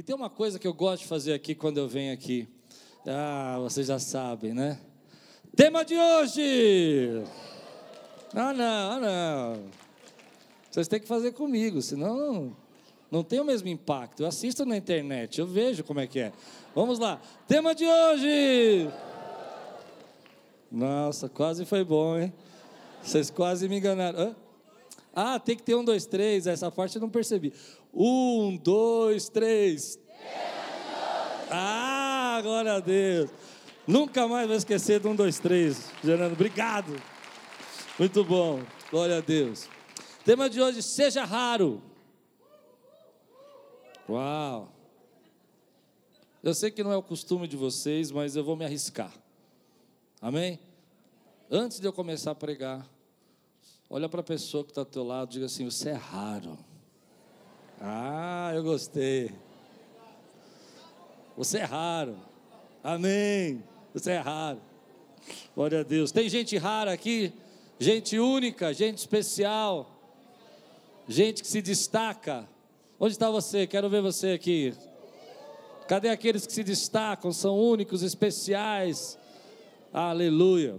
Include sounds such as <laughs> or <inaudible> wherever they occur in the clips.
E tem uma coisa que eu gosto de fazer aqui quando eu venho aqui. Ah, vocês já sabem, né? Tema de hoje! Ah, não, ah, não. Vocês têm que fazer comigo, senão não tem o mesmo impacto. Eu assisto na internet, eu vejo como é que é. Vamos lá. Tema de hoje! Nossa, quase foi bom, hein? Vocês quase me enganaram. Hã? Ah, tem que ter um, dois, três. Essa parte eu não percebi. Um, dois, três. Ah, glória a Deus. Nunca mais vou esquecer do um, dois, três. Gerando, obrigado. Muito bom. Glória a Deus. Tema de hoje: seja raro. Uau. Eu sei que não é o costume de vocês, mas eu vou me arriscar. Amém? Antes de eu começar a pregar, olha para a pessoa que está ao teu lado diga assim: Você é raro. Ah, eu gostei. Você é raro. Amém. Você é raro. Glória a Deus. Tem gente rara aqui, gente única, gente especial, gente que se destaca. Onde está você? Quero ver você aqui. Cadê aqueles que se destacam, são únicos, especiais? Aleluia.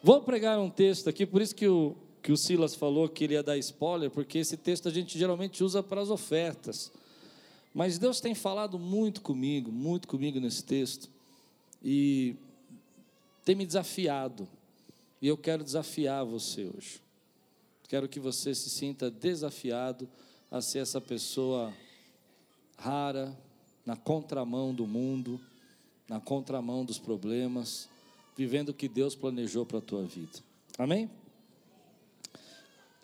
Vou pregar um texto aqui, por isso que o, que o Silas falou que ele ia dar spoiler, porque esse texto a gente geralmente usa para as ofertas. Mas Deus tem falado muito comigo, muito comigo nesse texto, e tem me desafiado. E eu quero desafiar você hoje. Quero que você se sinta desafiado a ser essa pessoa rara, na contramão do mundo, na contramão dos problemas, vivendo o que Deus planejou para a tua vida. Amém?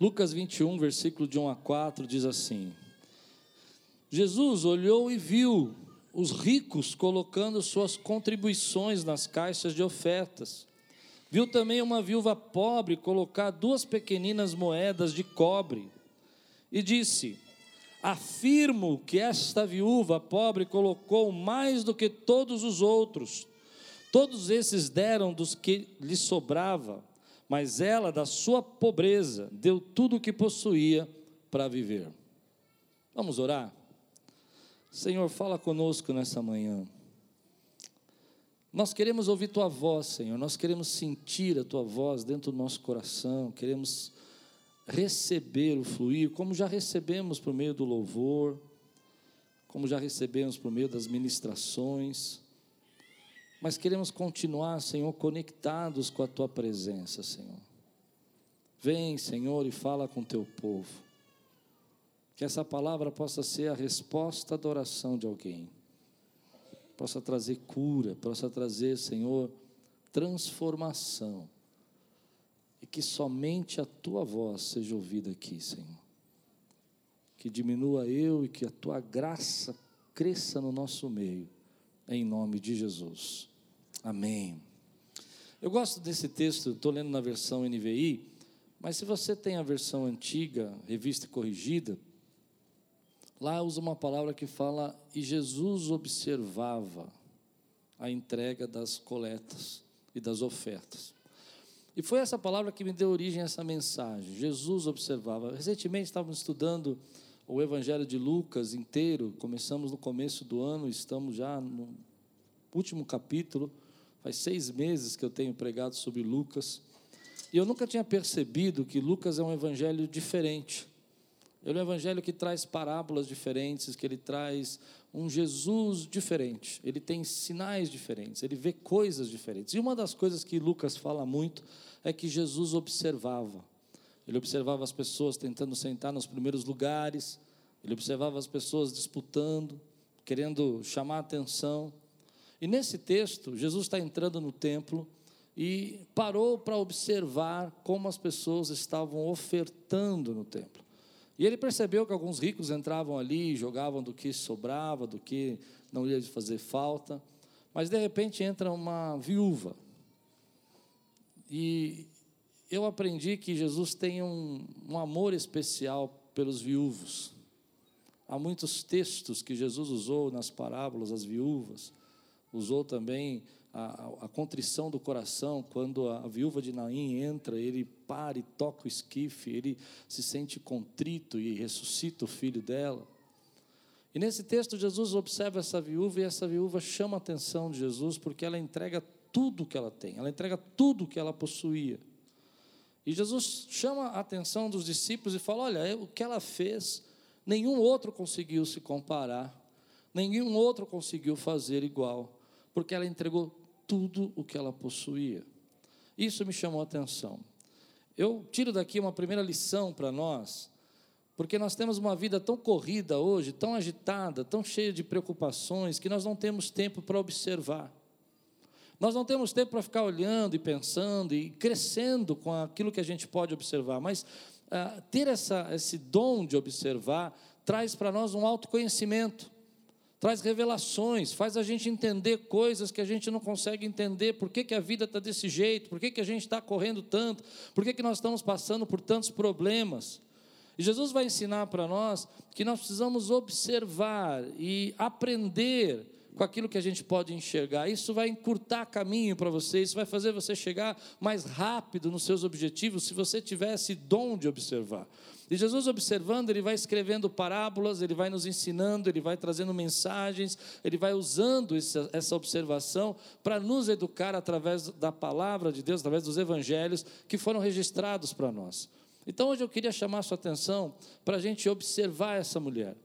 Lucas 21, versículo de 1 a 4 diz assim: Jesus olhou e viu os ricos colocando suas contribuições nas caixas de ofertas. Viu também uma viúva pobre colocar duas pequeninas moedas de cobre e disse: Afirmo que esta viúva pobre colocou mais do que todos os outros. Todos esses deram dos que lhe sobrava mas ela, da sua pobreza, deu tudo o que possuía para viver. Vamos orar? Senhor, fala conosco nessa manhã. Nós queremos ouvir tua voz, Senhor, nós queremos sentir a tua voz dentro do nosso coração, queremos receber o fluir, como já recebemos por meio do louvor, como já recebemos por meio das ministrações mas queremos continuar, Senhor, conectados com a tua presença, Senhor. Vem, Senhor, e fala com teu povo. Que essa palavra possa ser a resposta da oração de alguém. Possa trazer cura, possa trazer, Senhor, transformação. E que somente a tua voz seja ouvida aqui, Senhor. Que diminua eu e que a tua graça cresça no nosso meio, em nome de Jesus. Amém. Eu gosto desse texto, estou lendo na versão NVI, mas se você tem a versão antiga, revista e corrigida, lá usa uma palavra que fala: e Jesus observava a entrega das coletas e das ofertas. E foi essa palavra que me deu origem a essa mensagem. Jesus observava. Recentemente estávamos estudando o Evangelho de Lucas inteiro, começamos no começo do ano, estamos já no último capítulo. Faz seis meses que eu tenho pregado sobre Lucas. E eu nunca tinha percebido que Lucas é um evangelho diferente. Ele é um evangelho que traz parábolas diferentes, que ele traz um Jesus diferente. Ele tem sinais diferentes, ele vê coisas diferentes. E uma das coisas que Lucas fala muito é que Jesus observava. Ele observava as pessoas tentando sentar nos primeiros lugares, ele observava as pessoas disputando, querendo chamar atenção. E nesse texto, Jesus está entrando no templo e parou para observar como as pessoas estavam ofertando no templo. E ele percebeu que alguns ricos entravam ali, jogavam do que sobrava, do que não ia fazer falta, mas de repente entra uma viúva. E eu aprendi que Jesus tem um, um amor especial pelos viúvos. Há muitos textos que Jesus usou nas parábolas, as viúvas usou também a, a, contrição do coração, quando a, a viúva de Naim entra, ele para e toca o esquife, ele se sente contrito e ressuscita o filho dela. E nesse texto, Jesus observa essa viúva e essa viúva chama a atenção de Jesus porque ela entrega tudo que ela tem, ela entrega tudo que ela possuía. E Jesus chama a atenção dos discípulos e fala: Olha, o que ela fez, nenhum outro conseguiu se comparar, nenhum outro conseguiu fazer igual, porque ela entregou tudo o que ela possuía. Isso me chamou a atenção. Eu tiro daqui uma primeira lição para nós, porque nós temos uma vida tão corrida hoje, tão agitada, tão cheia de preocupações, que nós não temos tempo para observar. Nós não temos tempo para ficar olhando e pensando e crescendo com aquilo que a gente pode observar, mas ah, ter essa, esse dom de observar traz para nós um autoconhecimento, traz revelações, faz a gente entender coisas que a gente não consegue entender. Por que, que a vida está desse jeito? Por que, que a gente está correndo tanto? Por que, que nós estamos passando por tantos problemas? E Jesus vai ensinar para nós que nós precisamos observar e aprender com aquilo que a gente pode enxergar. Isso vai encurtar caminho para você, isso vai fazer você chegar mais rápido nos seus objetivos se você tiver esse dom de observar. E Jesus observando, ele vai escrevendo parábolas, ele vai nos ensinando, ele vai trazendo mensagens, ele vai usando essa, observação para nos educar através da palavra de Deus, através dos evangelhos que foram registrados para nós. Então hoje eu queria chamar a sua atenção para a gente observar essa mulher.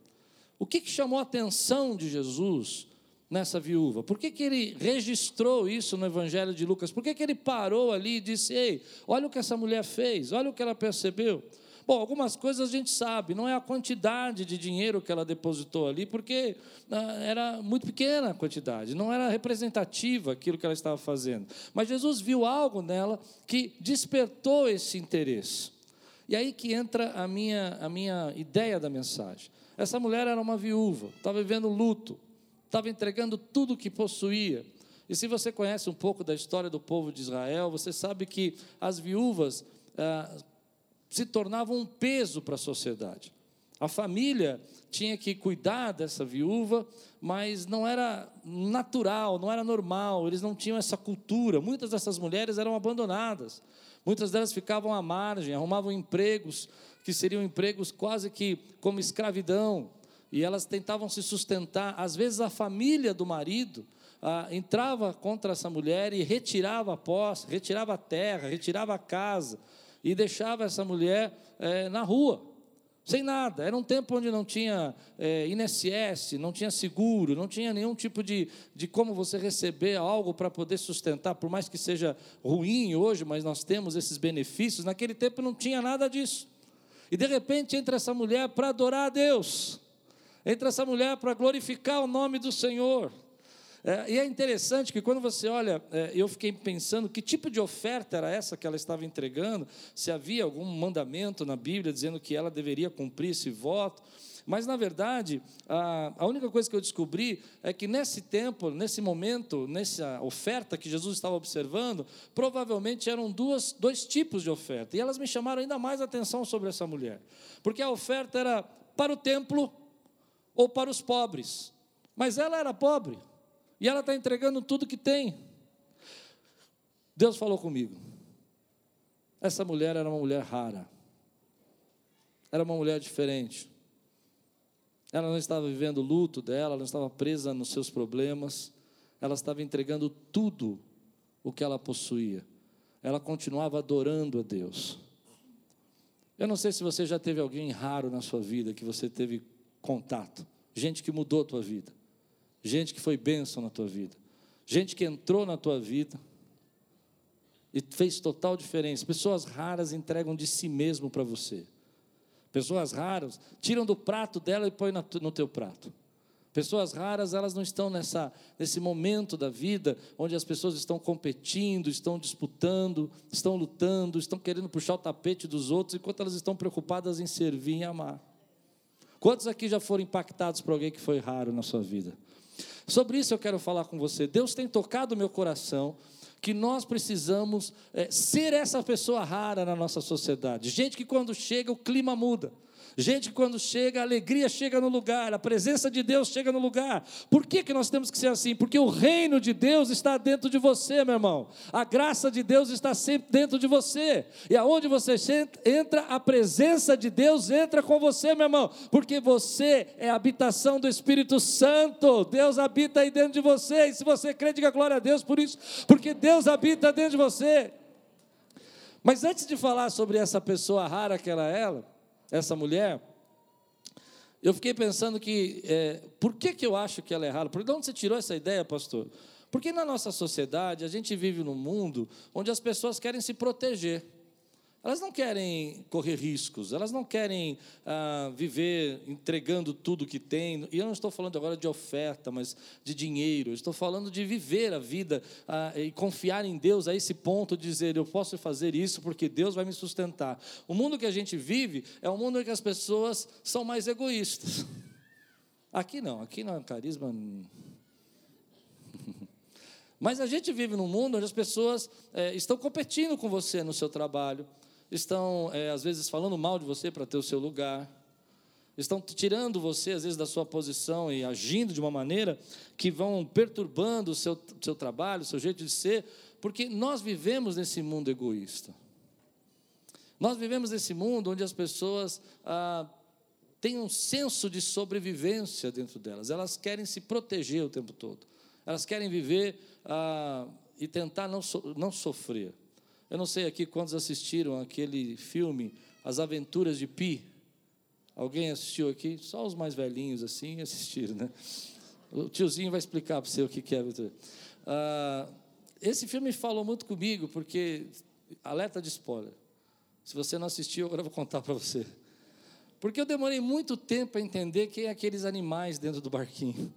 O que, que chamou a atenção de Jesus nessa viúva? Por que, que ele registrou isso no Evangelho de Lucas? Por que, que ele parou ali e disse: Ei, olha o que essa mulher fez, olha o que ela percebeu? Bom, algumas coisas a gente sabe, não é a quantidade de dinheiro que ela depositou ali, porque ah, era muito pequena a quantidade, não era representativa aquilo que ela estava fazendo. Mas Jesus viu algo nela que despertou esse interesse. E aí que entra a minha, a minha ideia da mensagem. Essa mulher era uma viúva, estava vivendo luto, estava entregando tudo o que possuía. E se você conhece um pouco da história do povo de Israel, você sabe que as viúvas ah, se tornavam um peso para a sociedade. A família tinha que cuidar dessa viúva, mas não era natural, não era normal, eles não tinham essa cultura. Muitas dessas mulheres eram abandonadas, muitas delas ficavam à margem, arrumavam empregos que seriam empregos quase que como escravidão e elas tentavam se sustentar. Às vezes a família do marido ah, entrava contra essa mulher e retirava a posse, retirava a terra, retirava a casa e deixava essa mulher eh, na rua, sem nada. Era um tempo onde não tinha eh, INSS, não tinha seguro, não tinha nenhum tipo de, de como você receber algo para poder sustentar, por mais que seja ruim hoje, mas nós temos esses benefícios. Naquele tempo não tinha nada disso. E de repente entra essa mulher para adorar a Deus entre essa mulher para glorificar o nome do Senhor. É, e é interessante que quando você olha, é, eu fiquei pensando que tipo de oferta era essa que ela estava entregando, se havia algum mandamento na Bíblia dizendo que ela deveria cumprir esse voto. Mas, na verdade, a, a única coisa que eu descobri é que nesse tempo, nesse momento, nessa oferta que Jesus estava observando, provavelmente eram duas, dois tipos de oferta. E elas me chamaram ainda mais atenção sobre essa mulher. Porque a oferta era para o templo ou para os pobres. Mas ela era pobre e ela está entregando tudo que tem. Deus falou comigo. Essa mulher era uma mulher rara, era uma mulher diferente. Ela não estava vivendo o luto dela, ela não estava presa nos seus problemas, ela estava entregando tudo o que ela possuía. Ela continuava adorando a Deus. Eu não sei se você já teve alguém raro na sua vida que você teve contato. Gente que mudou a tua vida. Gente que foi bênção na tua vida. Gente que entrou na tua vida e fez total diferença. Pessoas raras entregam de si mesmo para você. Pessoas raras tiram do prato dela e põem no teu prato. Pessoas raras, elas não estão nessa, nesse momento da vida onde as pessoas estão competindo, estão disputando, estão lutando, estão querendo puxar o tapete dos outros, enquanto elas estão preocupadas em servir e amar. Quantos aqui já foram impactados por alguém que foi raro na sua vida? Sobre isso eu quero falar com você. Deus tem tocado o meu coração que nós precisamos é, ser essa pessoa rara na nossa sociedade. Gente que quando chega o clima muda. Gente quando chega, a alegria chega no lugar, a presença de Deus chega no lugar. Por que, que nós temos que ser assim? Porque o reino de Deus está dentro de você, meu irmão. A graça de Deus está sempre dentro de você. E aonde você entra, a presença de Deus entra com você, meu irmão. Porque você é a habitação do Espírito Santo. Deus habita aí dentro de você. E se você crê, diga glória a Deus por isso. Porque Deus habita dentro de você. Mas antes de falar sobre essa pessoa rara que ela é, essa mulher, eu fiquei pensando que, é, por que, que eu acho que ela é rara? Por onde você tirou essa ideia, pastor? Porque na nossa sociedade, a gente vive num mundo onde as pessoas querem se proteger. Elas não querem correr riscos, elas não querem ah, viver entregando tudo que tem. E eu não estou falando agora de oferta, mas de dinheiro. Eu estou falando de viver a vida ah, e confiar em Deus a esse ponto de dizer: eu posso fazer isso porque Deus vai me sustentar. O mundo que a gente vive é um mundo em que as pessoas são mais egoístas. <laughs> Aqui não, aqui não é carisma. <laughs> Mas a gente vive num mundo onde as pessoas é, estão competindo com você no seu trabalho estão, é, às vezes, falando mal de você para ter o seu lugar, estão tirando você, às vezes, da sua posição e agindo de uma maneira que vão perturbando o seu, seu trabalho, o seu jeito de ser, porque nós vivemos nesse mundo egoísta. Nós vivemos nesse mundo onde as pessoas ah, têm um senso de sobrevivência dentro delas, elas querem se proteger o tempo todo, elas querem viver ah, e tentar não, so, não sofrer. Eu não sei aqui quantos assistiram aquele filme As Aventuras de Pi. Alguém assistiu aqui? Só os mais velhinhos assim <laughs> assistiram, né? O tiozinho vai explicar para você o que é. Ah, esse filme falou muito comigo, porque, alerta de spoiler. Se você não assistiu, agora eu vou contar para você. Porque eu demorei muito tempo a entender quem é aqueles animais dentro do barquinho.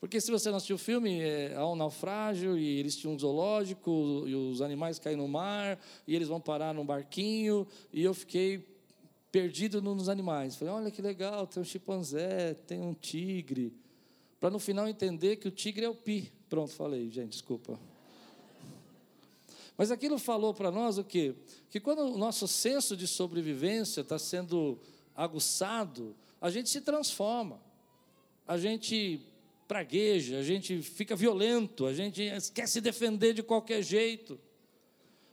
Porque se você não assistiu o filme, é, há um naufrágio e eles tinham um zoológico e os animais caem no mar e eles vão parar num barquinho e eu fiquei perdido nos animais. Falei, olha que legal, tem um chimpanzé, tem um tigre. Para no final entender que o tigre é o pi. Pronto, falei, gente, desculpa. Mas aquilo falou para nós o quê? Que quando o nosso senso de sobrevivência está sendo aguçado, a gente se transforma. A gente pragueja, a gente fica violento, a gente quer se defender de qualquer jeito.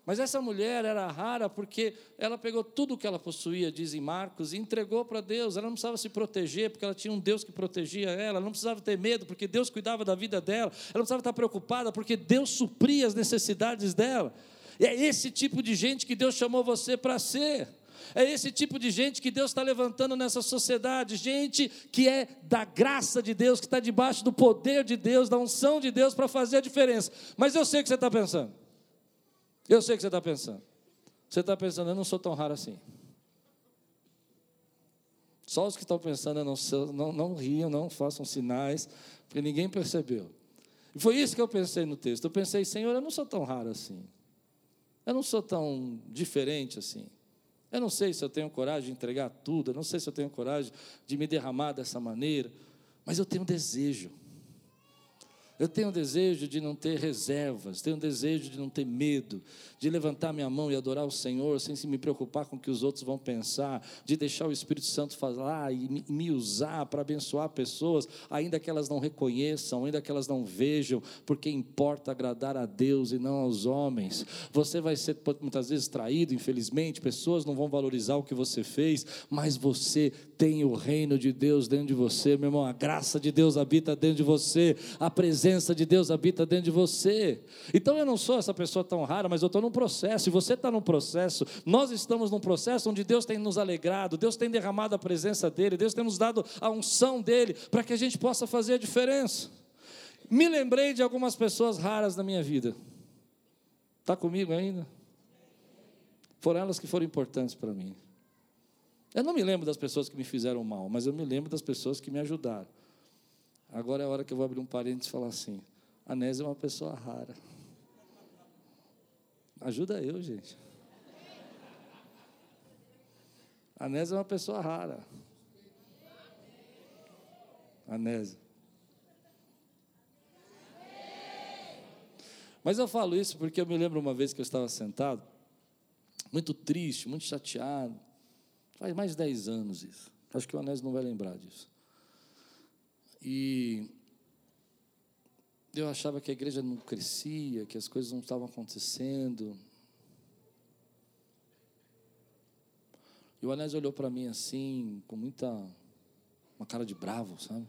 Mas essa mulher era rara porque ela pegou tudo o que ela possuía, diz em Marcos, e entregou para Deus. Ela não precisava se proteger porque ela tinha um Deus que protegia ela. Ela não precisava ter medo porque Deus cuidava da vida dela. Ela não precisava estar preocupada porque Deus supria as necessidades dela. E é esse tipo de gente que Deus chamou você para ser. É esse tipo de gente que Deus está levantando nessa sociedade, gente que é da graça de Deus, que está debaixo do poder de Deus, da unção de Deus para fazer a diferença. Mas eu sei o que você está pensando. Eu sei o que você está pensando. Você está pensando, eu não sou tão raro assim. Só os que estão pensando, não, não, não riam, não façam sinais, porque ninguém percebeu. E foi isso que eu pensei no texto. Eu pensei, Senhor, eu não sou tão raro assim. Eu não sou tão diferente assim. Eu não sei se eu tenho coragem de entregar tudo, eu não sei se eu tenho coragem de me derramar dessa maneira, mas eu tenho desejo. Eu tenho desejo de não ter reservas, tenho desejo de não ter medo, de levantar minha mão e adorar o Senhor sem se me preocupar com o que os outros vão pensar, de deixar o Espírito Santo falar e me usar para abençoar pessoas, ainda que elas não reconheçam, ainda que elas não vejam, porque importa agradar a Deus e não aos homens. Você vai ser muitas vezes traído, infelizmente, pessoas não vão valorizar o que você fez, mas você tem o reino de Deus dentro de você, meu irmão, a graça de Deus habita dentro de você, a presença presença de Deus habita dentro de você. Então eu não sou essa pessoa tão rara, mas eu estou num processo, e você está num processo, nós estamos num processo onde Deus tem nos alegrado, Deus tem derramado a presença dEle, Deus tem nos dado a unção dEle, para que a gente possa fazer a diferença. Me lembrei de algumas pessoas raras na minha vida. Está comigo ainda? Foram elas que foram importantes para mim. Eu não me lembro das pessoas que me fizeram mal, mas eu me lembro das pessoas que me ajudaram. Agora é a hora que eu vou abrir um parênteses e falar assim: a Nésia é uma pessoa rara. Ajuda eu, gente. A Nésia é uma pessoa rara. A Nésia. Mas eu falo isso porque eu me lembro uma vez que eu estava sentado, muito triste, muito chateado, Faz mais de 10 anos isso. Acho que o Anésio não vai lembrar disso. E eu achava que a igreja não crescia, que as coisas não estavam acontecendo. E o Anésio olhou para mim assim, com muita. uma cara de bravo, sabe?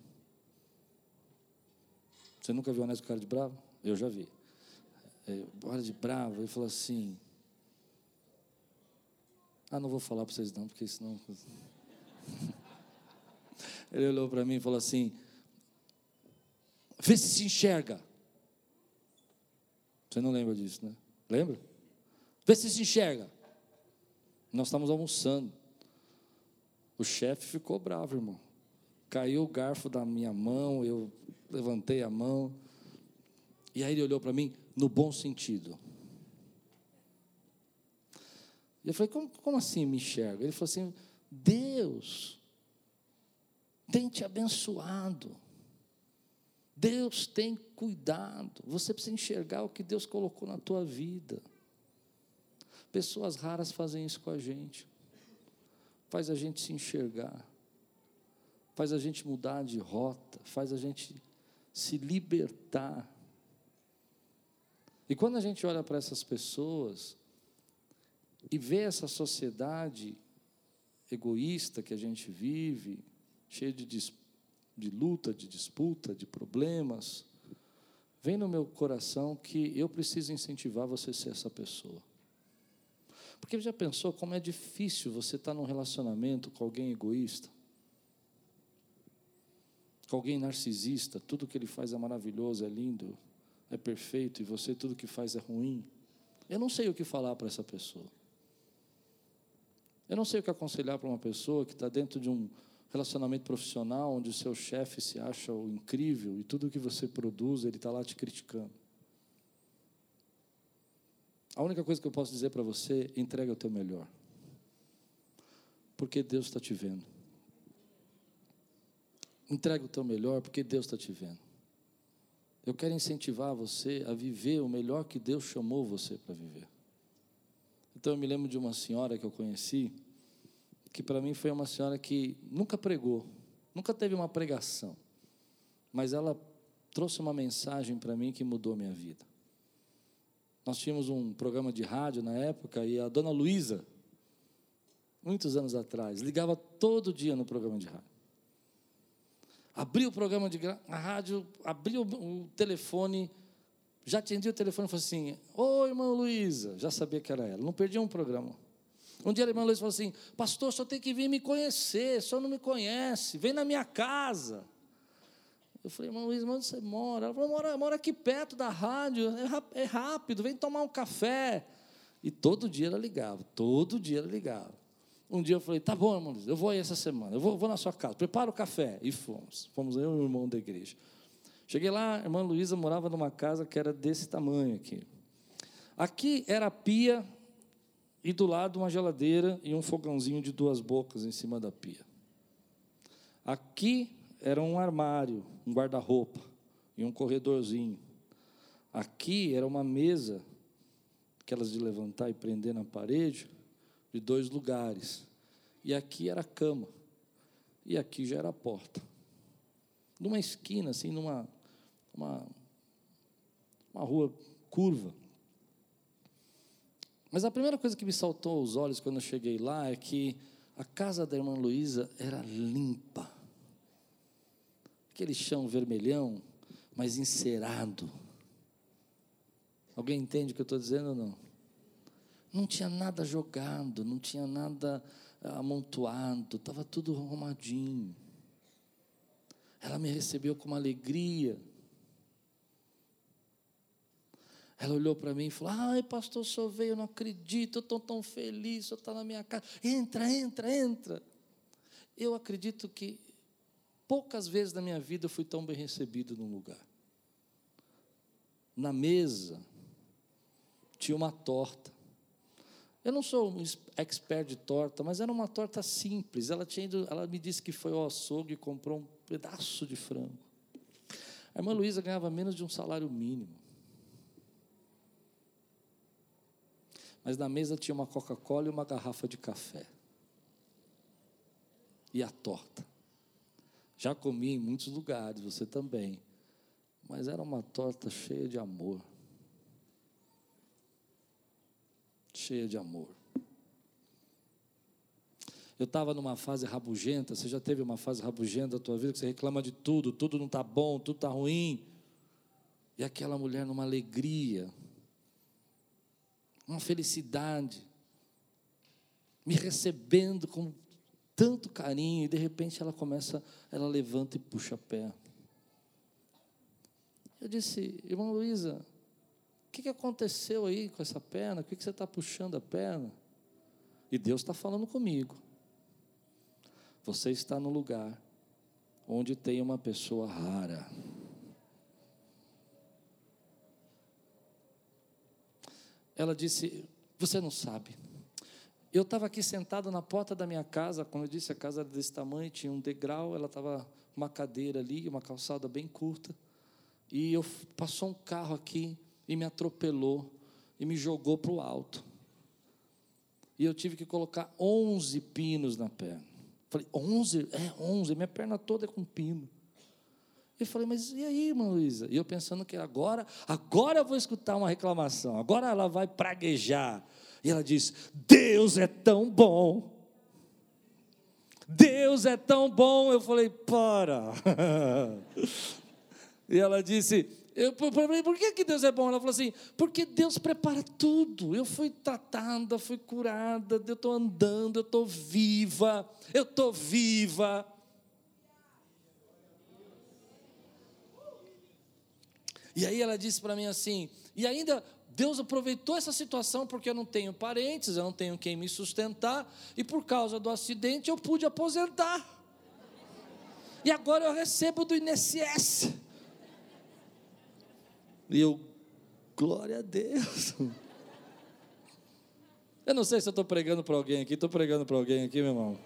Você nunca viu o Anésio com cara de bravo? Eu já vi. É, de bravo, ele falou assim. Ah, não vou falar para vocês não, porque senão. <laughs> Ele olhou para mim e falou assim: Vê se se enxerga. Você não lembra disso, né? Lembra? Vê se se enxerga. Nós estávamos almoçando. O chefe ficou bravo, irmão. Caiu o garfo da minha mão, eu levantei a mão. E aí ele olhou para mim no bom sentido. E eu falei, como, como assim me enxerga? Ele falou assim: Deus tem te abençoado. Deus tem cuidado. Você precisa enxergar o que Deus colocou na tua vida. Pessoas raras fazem isso com a gente. Faz a gente se enxergar. Faz a gente mudar de rota, faz a gente se libertar. E quando a gente olha para essas pessoas e vê essa sociedade egoísta que a gente vive, cheia de disputas, de luta, de disputa, de problemas, vem no meu coração que eu preciso incentivar você a ser essa pessoa. Porque já pensou como é difícil você estar num relacionamento com alguém egoísta? Com alguém narcisista, tudo que ele faz é maravilhoso, é lindo, é perfeito, e você tudo que faz é ruim. Eu não sei o que falar para essa pessoa. Eu não sei o que aconselhar para uma pessoa que está dentro de um relacionamento profissional onde o seu chefe se acha o incrível e tudo que você produz ele está lá te criticando. A única coisa que eu posso dizer para você, entrega o teu melhor. Porque Deus está te vendo. Entrega o teu melhor, porque Deus está te vendo. Eu quero incentivar você a viver o melhor que Deus chamou você para viver. Então eu me lembro de uma senhora que eu conheci, que para mim foi uma senhora que nunca pregou, nunca teve uma pregação, mas ela trouxe uma mensagem para mim que mudou minha vida. Nós tínhamos um programa de rádio na época e a dona Luísa, muitos anos atrás, ligava todo dia no programa de rádio. Abriu o programa de rádio, abriu o telefone, já atendia o telefone e falou assim: Oi, irmã Luísa. Já sabia que era ela, não perdia um programa. Um dia a irmã Luiz falou assim: Pastor, só tem que vir me conhecer, só não me conhece, vem na minha casa. Eu falei, irmã Luiz, onde você mora? Ela falou, mora, mora aqui perto da rádio, é, é rápido, vem tomar um café. E todo dia ela ligava, todo dia ela ligava. Um dia eu falei, tá bom, irmão Luiz, eu vou aí essa semana, eu vou, vou na sua casa, prepara o café. E fomos. Fomos eu e o irmão da igreja. Cheguei lá, a irmã Luísa morava numa casa que era desse tamanho aqui. Aqui era a pia e do lado uma geladeira e um fogãozinho de duas bocas em cima da pia. Aqui era um armário, um guarda-roupa e um corredorzinho. Aqui era uma mesa, aquelas de levantar e prender na parede, de dois lugares. E aqui era a cama. E aqui já era a porta. Numa esquina, assim, numa uma, uma rua curva. Mas a primeira coisa que me saltou aos olhos quando eu cheguei lá é que a casa da irmã Luísa era limpa. Aquele chão vermelhão, mas encerado. Alguém entende o que eu estou dizendo ou não? Não tinha nada jogado, não tinha nada ah, amontoado, estava tudo arrumadinho. Ela me recebeu com uma alegria. Ela olhou para mim e falou: Ai, pastor, senhor veio, eu não acredito, eu estou tão feliz, o senhor está na minha casa. Entra, entra, entra. Eu acredito que poucas vezes na minha vida eu fui tão bem recebido num lugar. Na mesa tinha uma torta. Eu não sou um expert de torta, mas era uma torta simples. Ela, tinha ido, ela me disse que foi ao açougue e comprou um pedaço de frango. A irmã Luísa ganhava menos de um salário mínimo. Mas na mesa tinha uma Coca-Cola e uma garrafa de café. e a torta. Já comi em muitos lugares, você também. Mas era uma torta cheia de amor. Cheia de amor. Eu estava numa fase rabugenta, você já teve uma fase rabugenta da tua vida, que você reclama de tudo, tudo não está bom, tudo está ruim. E aquela mulher numa alegria, uma felicidade, me recebendo com tanto carinho, e de repente ela começa, ela levanta e puxa a perna. Eu disse, irmã Luísa, o que, aconteceu aí com essa perna? Por que, que você está puxando a perna? E Deus está falando comigo. Você está no lugar onde tem uma pessoa rara. Ela disse: Você não sabe. Eu estava aqui sentado na porta da minha casa, como eu disse, a casa era desse tamanho, tinha um degrau, ela estava uma cadeira ali, uma calçada bem curta. E eu passou um carro aqui e me atropelou e me jogou para o alto. E eu tive que colocar 11 pinos na perna. Falei, 11? É, 11. Minha perna toda é com pino. Eu falei, mas e aí, irmã Luísa? E eu pensando que agora, agora eu vou escutar uma reclamação, agora ela vai praguejar. E ela diz: Deus é tão bom. Deus é tão bom. Eu falei, para. <laughs> e ela disse: eu falei, por que, que Deus é bom? Ela falou assim, porque Deus prepara tudo. Eu fui tratada, fui curada, eu estou andando, eu estou viva, eu estou viva. E aí ela disse para mim assim, e ainda Deus aproveitou essa situação porque eu não tenho parentes, eu não tenho quem me sustentar, e por causa do acidente eu pude aposentar. E agora eu recebo do INSS. E eu, glória a Deus. Eu não sei se eu estou pregando para alguém aqui, estou pregando para alguém aqui, meu irmão.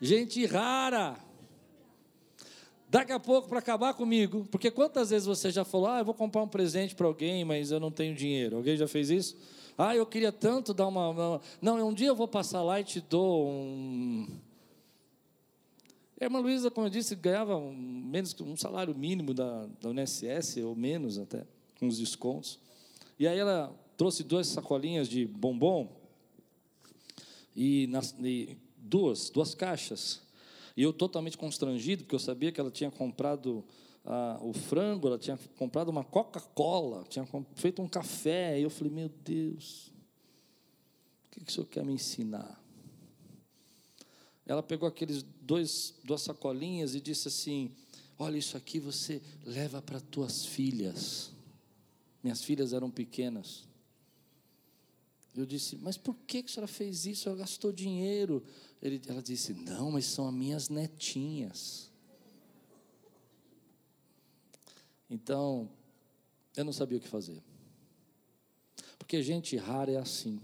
Gente rara. Daqui a pouco, para acabar comigo, porque quantas vezes você já falou, ah, eu vou comprar um presente para alguém, mas eu não tenho dinheiro. Alguém já fez isso? Ah, eu queria tanto dar uma. uma... Não, um dia eu vou passar lá e te dou um a irmã Luísa, como eu disse, ganhava menos um salário mínimo da, da UNSS, ou menos até, com os descontos. E aí ela trouxe duas sacolinhas de bombom e, nas, e duas, duas caixas. E eu totalmente constrangido, porque eu sabia que ela tinha comprado ah, o frango, ela tinha comprado uma Coca-Cola, tinha feito um café. E eu falei, meu Deus, o que, que o senhor quer me ensinar? ela pegou aqueles dois duas sacolinhas e disse assim: "Olha isso aqui você leva para tuas filhas". Minhas filhas eram pequenas. Eu disse: "Mas por que a senhora fez isso? Ela gastou dinheiro". Ele, ela disse: "Não, mas são as minhas netinhas". Então, eu não sabia o que fazer. Porque gente rara é assim.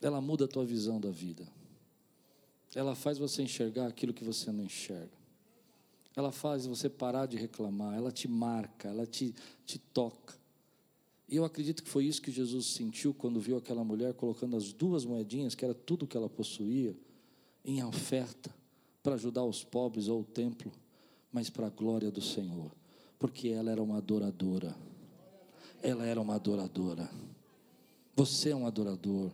Ela muda a tua visão da vida. Ela faz você enxergar aquilo que você não enxerga. Ela faz você parar de reclamar, ela te marca, ela te, te toca. Eu acredito que foi isso que Jesus sentiu quando viu aquela mulher colocando as duas moedinhas, que era tudo que ela possuía, em oferta para ajudar os pobres ou o templo, mas para a glória do Senhor, porque ela era uma adoradora. Ela era uma adoradora. Você é um adorador.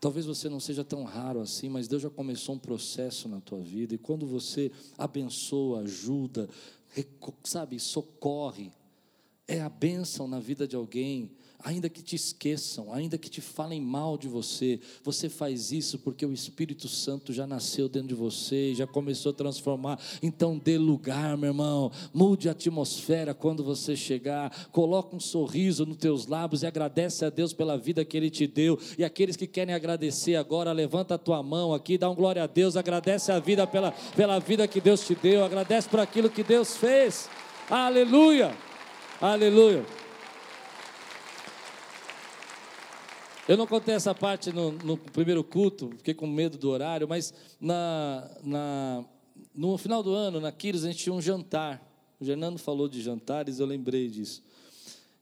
Talvez você não seja tão raro assim, mas Deus já começou um processo na tua vida, e quando você abençoa, ajuda, sabe, socorre, é a bênção na vida de alguém, ainda que te esqueçam, ainda que te falem mal de você, você faz isso porque o Espírito Santo já nasceu dentro de você, já começou a transformar. Então dê lugar, meu irmão. Mude a atmosfera quando você chegar. Coloque um sorriso nos teus lábios e agradece a Deus pela vida que ele te deu. E aqueles que querem agradecer agora, levanta a tua mão aqui, dá um glória a Deus, agradece a vida pela, pela vida que Deus te deu, agradece por aquilo que Deus fez. Aleluia. Aleluia. Eu não contei essa parte no, no, primeiro culto, fiquei com medo do horário, mas na, na, no final do ano, na Quiros, a gente tinha um jantar. O Fernando falou de jantares, eu lembrei disso.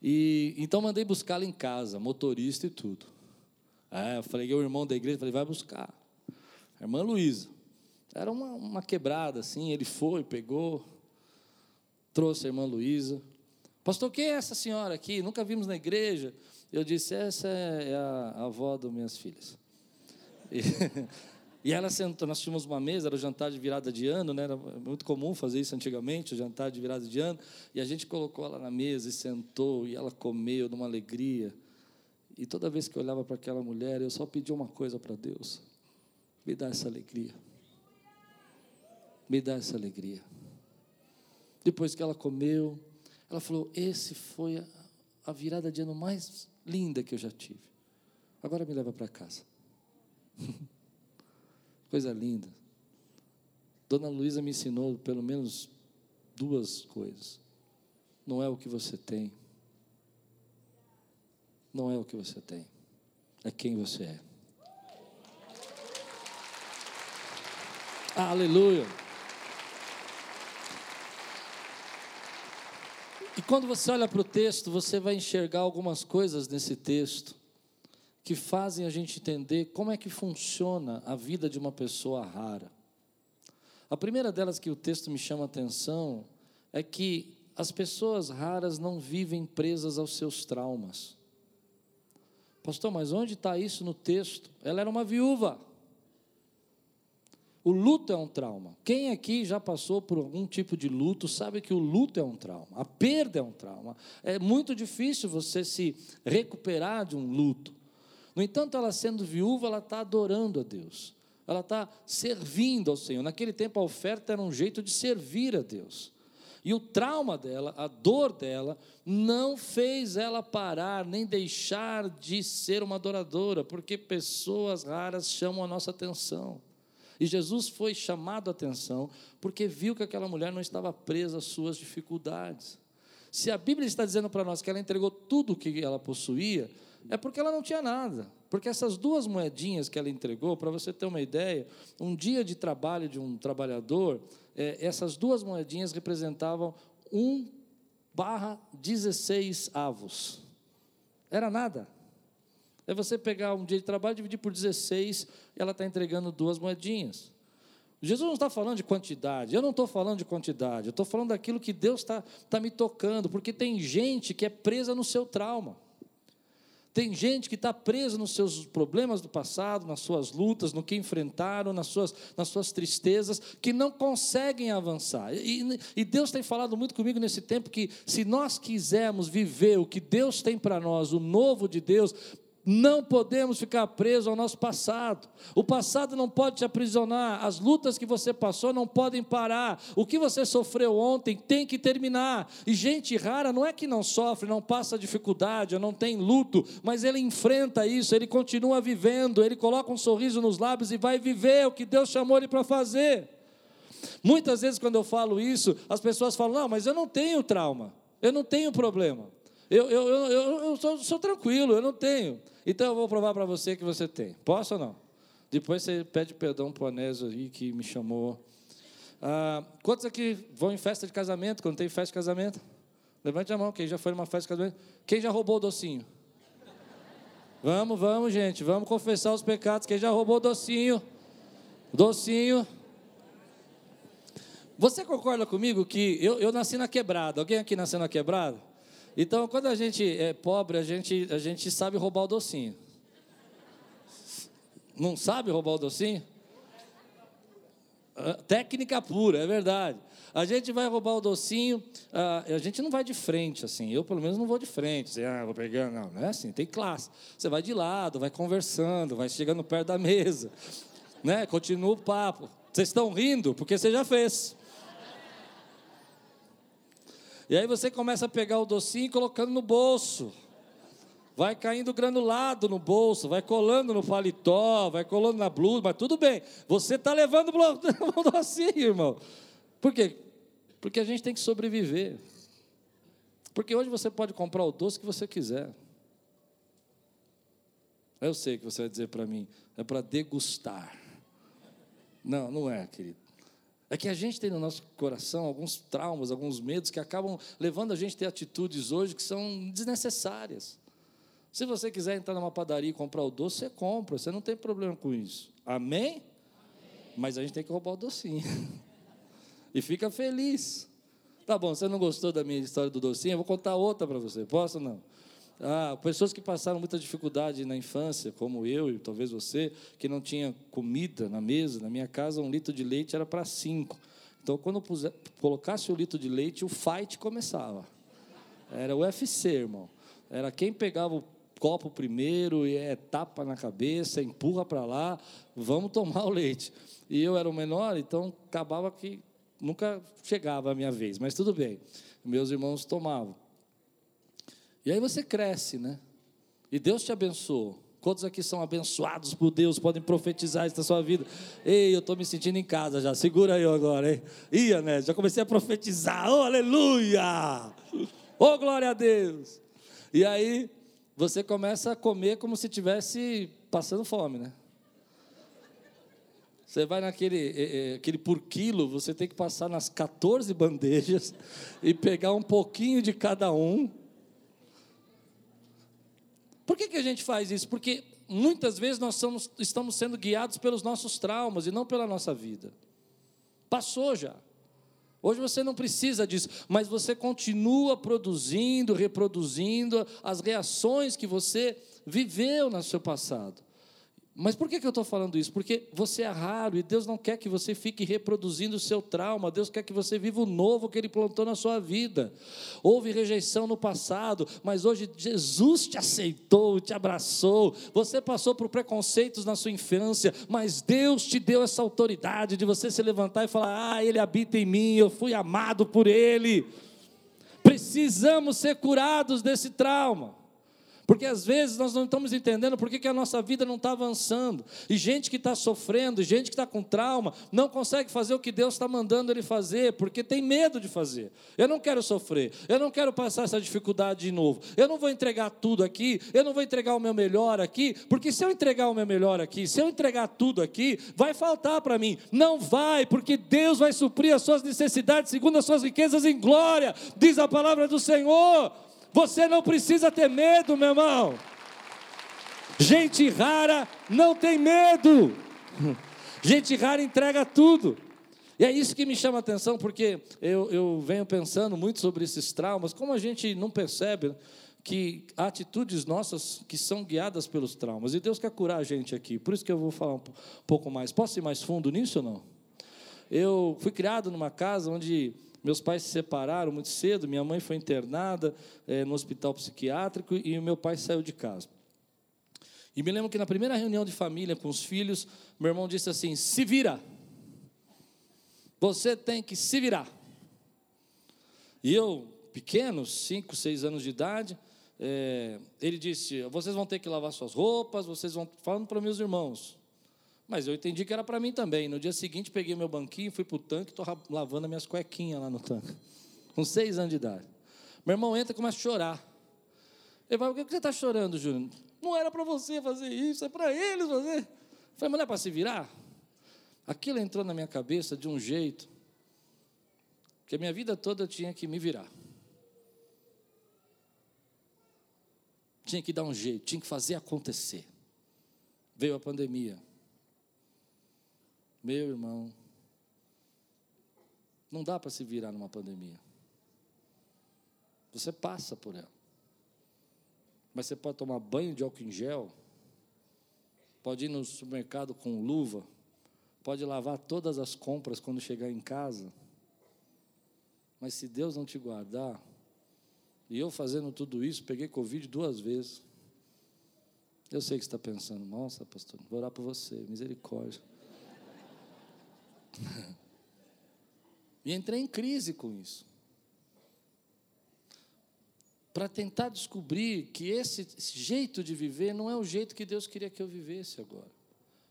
E então mandei buscá-la em casa, motorista e tudo. É, eu falei, o irmão da igreja, falei, vai buscar. A irmã Luísa. Era uma, uma quebrada, assim. Ele foi, pegou, trouxe a irmã Luísa. Pastor, quem é essa senhora aqui? Nunca vimos na igreja. Eu disse: Essa é a, avó das minhas filhas. E, <laughs> e, ela sentou, nós tínhamos uma mesa, era o jantar de virada de ano, né? era muito comum fazer isso antigamente, o jantar de virada de ano. E a gente colocou ela na mesa e sentou, e ela comeu numa alegria. E toda vez que eu olhava para aquela mulher, eu só pedia uma coisa para Deus: me dá essa alegria. Me dá essa alegria. Depois que ela comeu, ela falou: Esse foi a, virada de ano mais linda que eu já tive. Agora me leva para casa. <laughs> Coisa linda. Dona Luísa me ensinou pelo menos duas coisas. Não é o que você tem. Não é o que você tem. É quem você é. Aleluia. E quando você olha para o texto, você vai enxergar algumas coisas nesse texto que fazem a gente entender como é que funciona a vida de uma pessoa rara. A primeira delas que o texto me chama a atenção é que as pessoas raras não vivem presas aos seus traumas. Pastor, mas onde está isso no texto? Ela era uma viúva. O luto é um trauma. Quem aqui já passou por algum tipo de luto sabe que o luto é um trauma, a perda é um trauma. É muito difícil você se recuperar de um luto. No entanto, ela sendo viúva, ela está adorando a Deus, ela está servindo ao Senhor. Naquele tempo, a oferta era um jeito de servir a Deus. E o trauma dela, a dor dela, não fez ela parar, nem deixar de ser uma adoradora, porque pessoas raras chamam a nossa atenção. E Jesus foi chamado a atenção porque viu que aquela mulher não estava presa às suas dificuldades. Se a Bíblia está dizendo para nós que ela entregou tudo o que ela possuía, é porque ela não tinha nada. Porque essas duas moedinhas que ela entregou, para você ter uma ideia, um dia de trabalho de um trabalhador, é, essas duas moedinhas representavam 1 barra 16 avos. Era nada. É você pegar um dia de trabalho, dividir por 16, e ela está entregando duas moedinhas. Jesus não está falando de quantidade, eu não estou falando de quantidade, eu estou falando daquilo que Deus está tá me tocando, porque tem gente que é presa no seu trauma. Tem gente que está presa nos seus problemas do passado, nas suas lutas, no que enfrentaram, nas suas, nas suas tristezas, que não conseguem avançar. E, e Deus tem falado muito comigo nesse tempo que, se nós quisermos viver o que Deus tem para nós, o novo de Deus, não podemos ficar presos ao nosso passado. O passado não pode te aprisionar. As lutas que você passou não podem parar. O que você sofreu ontem tem que terminar. E gente rara não é que não sofre, não passa dificuldade, não tem luto, mas ele enfrenta isso, ele continua vivendo, ele coloca um sorriso nos lábios e vai viver o que Deus chamou ele para fazer. Muitas vezes, quando eu falo isso, as pessoas falam: Não, mas eu não tenho trauma, eu não tenho problema. Eu, eu, eu, eu, sou, sou, tranquilo, eu não tenho. Então eu vou provar para você que você tem. Posso ou não? Depois você pede perdão para o Anésio aí que me chamou. Ah, quantos aqui vão em festa de casamento, quando tem festa de casamento? Levante a mão, quem já foi numa festa de casamento. Quem já roubou o docinho? Vamos, vamos, gente, vamos confessar os pecados. Quem já roubou o docinho? Docinho. Você concorda comigo que eu, eu nasci na quebrada? Alguém aqui nasceu na quebrada? Então, quando a gente é pobre, a gente, a gente sabe roubar o docinho. Não sabe roubar o docinho? Ah, técnica pura, é verdade. A gente vai roubar o docinho, ah, a gente não vai de frente, assim. Eu, pelo menos, não vou de frente. Assim, ah, vou pegando. Não, não é assim, tem classe. Você vai de lado, vai conversando, vai chegando perto da mesa. Né? Continua o papo. Vocês estão rindo porque você já fez. E aí você começa a pegar o docinho e colocando no bolso. Vai caindo granulado no bolso, vai colando no paletó, vai colando na blusa, mas tudo bem. Você está levando o <laughs> docinho, irmão. Por quê? Porque a gente tem que sobreviver. Porque hoje você pode comprar o doce que você quiser. Eu sei que você vai dizer para mim, é para degustar. Não, não é, querido. É que a gente tem no nosso coração alguns traumas, alguns medos que acabam levando a gente a ter atitudes hoje que são desnecessárias. Se você quiser entrar numa padaria e comprar o doce, você compra, você não tem problema com isso. Amém? Mas a gente tem que roubar o docinho. <laughs> e fica feliz. Tá bom, você não gostou da minha história do docinho? Eu vou contar outra para você. Posso ou não? Ah, pessoas que passaram muita dificuldade na infância, como eu e talvez você, que não tinha comida na mesa. Na minha casa, um litro de leite era para cinco. Então, quando puser, colocasse o litro de leite, o fight começava. Era o UFC, irmão. Era quem pegava o copo primeiro e é tapa na cabeça, empurra para lá, vamos tomar o leite. E eu era o menor, então acabava que nunca chegava a minha vez, mas tudo bem. Meus irmãos tomavam. E aí você cresce, né? E Deus te abençoou. Quantos aqui são abençoados por Deus, podem profetizar isso na sua vida? Ei, eu estou me sentindo em casa já, segura aí agora, hein? Ia, né? Já comecei a profetizar, oh, aleluia! Oh, glória a Deus! E aí, você começa a comer como se estivesse passando fome, né? Você vai naquele aquele por quilo, você tem que passar nas 14 bandejas <laughs> e pegar um pouquinho de cada um. Por que, que a gente faz isso? Porque muitas vezes nós somos, estamos sendo guiados pelos nossos traumas e não pela nossa vida. Passou já. Hoje você não precisa disso, mas você continua produzindo, reproduzindo as reações que você viveu no seu passado. Mas por que, eu estou falando isso? Porque você é raro e Deus não quer que você fique reproduzindo o seu trauma, Deus quer que você viva o novo que Ele plantou na sua vida. Houve rejeição no passado, mas hoje Jesus te aceitou, te abraçou. Você passou por preconceitos na sua infância, mas Deus te deu essa autoridade de você se levantar e falar: Ah, Ele habita em mim, eu fui amado por Ele. Precisamos ser curados desse trauma. Porque às vezes nós não estamos entendendo por que, a nossa vida não está avançando. E gente que está sofrendo, gente que está com trauma, não consegue fazer o que Deus está mandando ele fazer, porque tem medo de fazer. Eu não quero sofrer, eu não quero passar essa dificuldade de novo. Eu não vou entregar tudo aqui, eu não vou entregar o meu melhor aqui, porque se eu entregar o meu melhor aqui, se eu entregar tudo aqui, vai faltar para mim. Não vai, porque Deus vai suprir as suas necessidades segundo as suas riquezas em glória, diz a palavra do Senhor. Você não precisa ter medo, meu irmão. Gente rara não tem medo. <laughs> Gente rara entrega tudo. E é isso que me chama a atenção, porque eu, eu venho pensando muito sobre esses traumas, como a gente não percebe né, que há atitudes nossas que são guiadas pelos traumas. E Deus quer curar a gente aqui. Por isso que eu vou falar um pouco mais. Posso ir mais fundo nisso ou não? Eu fui criado numa casa onde meus pais se separaram muito cedo, minha mãe foi internada é, no hospital psiquiátrico e o meu pai saiu de casa. E me lembro que na primeira reunião de família com os filhos, meu irmão disse assim: se vira. Você tem que se virar. E eu, pequeno, cinco, seis anos de idade, é, ele disse: vocês vão ter que lavar suas roupas, vocês vão. Falando para meus irmãos, mas eu entendi que era para mim também. No dia seguinte, peguei meu banquinho, fui para o tanque, estou lavando as minhas cuequinhas lá no tanque. Com seis anos de idade. Meu irmão entra e começa a chorar. Ele fala, por que você está chorando, Júnior? Não era para você fazer isso, é para eles fazer. Eu falei, mas não é para se virar? Aquilo entrou na minha cabeça de um jeito que a minha vida toda eu tinha que me virar. Tinha que dar um jeito, tinha que fazer acontecer. Veio a pandemia. Meu irmão, não dá para se virar numa pandemia. Você passa por ela. Mas você pode tomar banho de álcool em gel, pode ir no supermercado com luva, pode lavar todas as compras quando chegar em casa. Mas se Deus não te guardar, e eu fazendo tudo isso, peguei Covid duas vezes. Eu sei que você está pensando, nossa, pastor, vou orar por você, misericórdia. E entrei em crise com isso. Para tentar descobrir que esse jeito de viver não é o jeito que Deus queria que eu vivesse agora.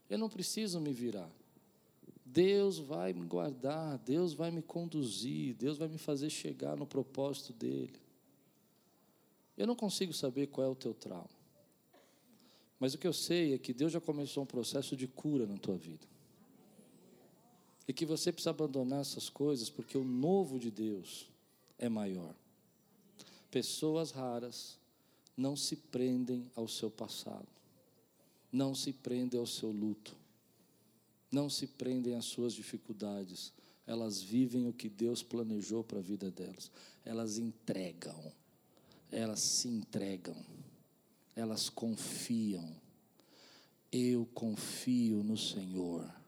Eu não preciso me virar. Deus vai me guardar, Deus vai me conduzir, Deus vai me fazer chegar no propósito dele. Eu não consigo saber qual é o teu trauma. Mas o que eu sei é que Deus já começou um processo de cura na tua vida e que você precisa abandonar essas coisas porque o novo de Deus é maior. Pessoas raras não se prendem ao seu passado, não se prendem ao seu luto. não se prendem às suas dificuldades, elas vivem o que Deus planejou para a vida delas, elas entregam, elas se entregam, elas confiam. Eu confio no Senhor.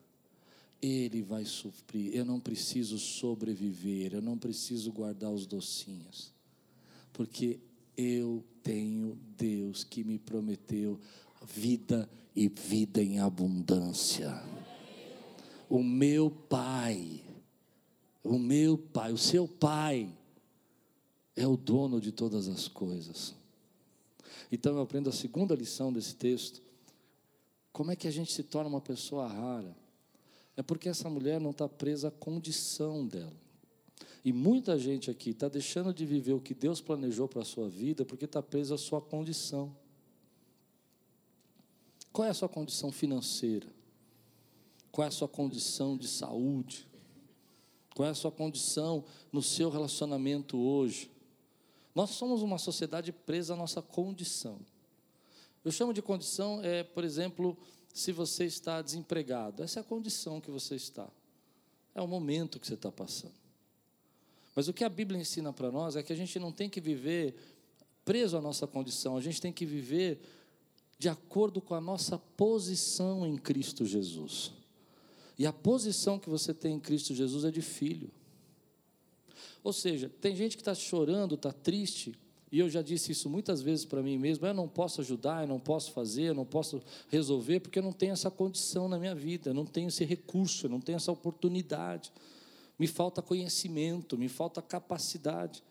Ele vai suprir. Eu não preciso sobreviver, eu não preciso guardar os docinhos, porque eu tenho Deus que me prometeu vida e vida em abundância. O meu Pai, o meu Pai, o seu Pai, é o dono de todas as coisas. Então eu aprendo a segunda lição desse texto. Como é que a gente se torna uma pessoa rara? É porque essa mulher não está presa à condição dela. E muita gente aqui está deixando de viver o que Deus planejou para a sua vida porque está presa à sua condição. Qual é a sua condição financeira? Qual é a sua condição de saúde? Qual é a sua condição no seu relacionamento hoje? Nós somos uma sociedade presa à nossa condição. Eu chamo de condição, é, por exemplo, se você está desempregado. Essa é a condição que você está. É o momento que você está passando. Mas o que a Bíblia ensina para nós é que a gente não tem que viver preso à nossa condição, a gente tem que viver de acordo com a nossa posição em Cristo Jesus. E a posição que você tem em Cristo Jesus é de filho. Ou seja, tem gente que está chorando, está triste, e eu já disse isso muitas vezes para mim mesmo: eu não posso ajudar, eu não posso fazer, eu não posso resolver, porque eu não tenho essa condição na minha vida, eu não tenho esse recurso, eu não tenho essa oportunidade. Me falta conhecimento, me falta capacidade.